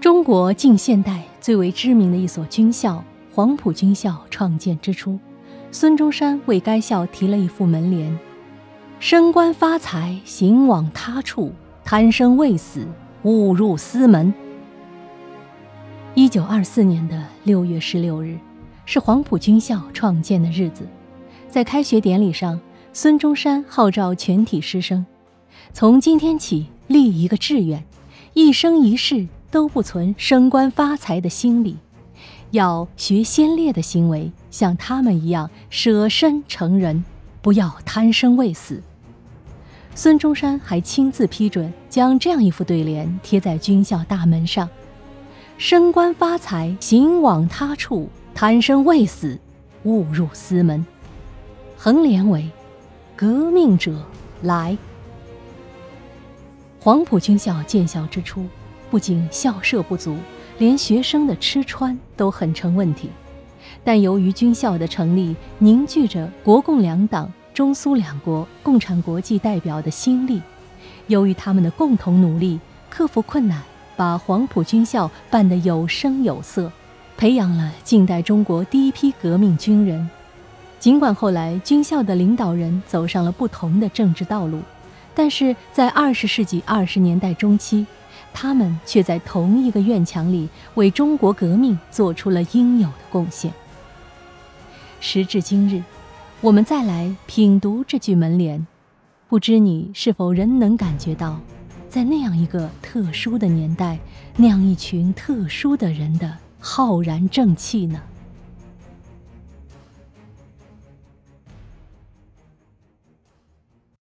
中国近现代最为知名的一所军校——黄埔军校创建之初，孙中山为该校题了一副门联：“升官发财，行往他处；贪生畏死，误入私门。”一九二四年的六月十六日，是黄埔军校创建的日子。在开学典礼上，孙中山号召全体师生：“从今天起，立一个志愿，一生一世。”都不存升官发财的心理，要学先烈的行为，像他们一样舍身成仁，不要贪生畏死。孙中山还亲自批准将这样一副对联贴在军校大门上：“升官发财行往他处，贪生畏死误入私门。”横联为：“革命者来。”黄埔军校建校之初。不仅校舍不足，连学生的吃穿都很成问题。但由于军校的成立凝聚着国共两党、中苏两国共产国际代表的心力，由于他们的共同努力，克服困难，把黄埔军校办得有声有色，培养了近代中国第一批革命军人。尽管后来军校的领导人走上了不同的政治道路，但是在二十世纪二十年代中期。他们却在同一个院墙里为中国革命做出了应有的贡献。时至今日，我们再来品读这句门联，不知你是否仍能感觉到，在那样一个特殊的年代，那样一群特殊的人的浩然正气呢？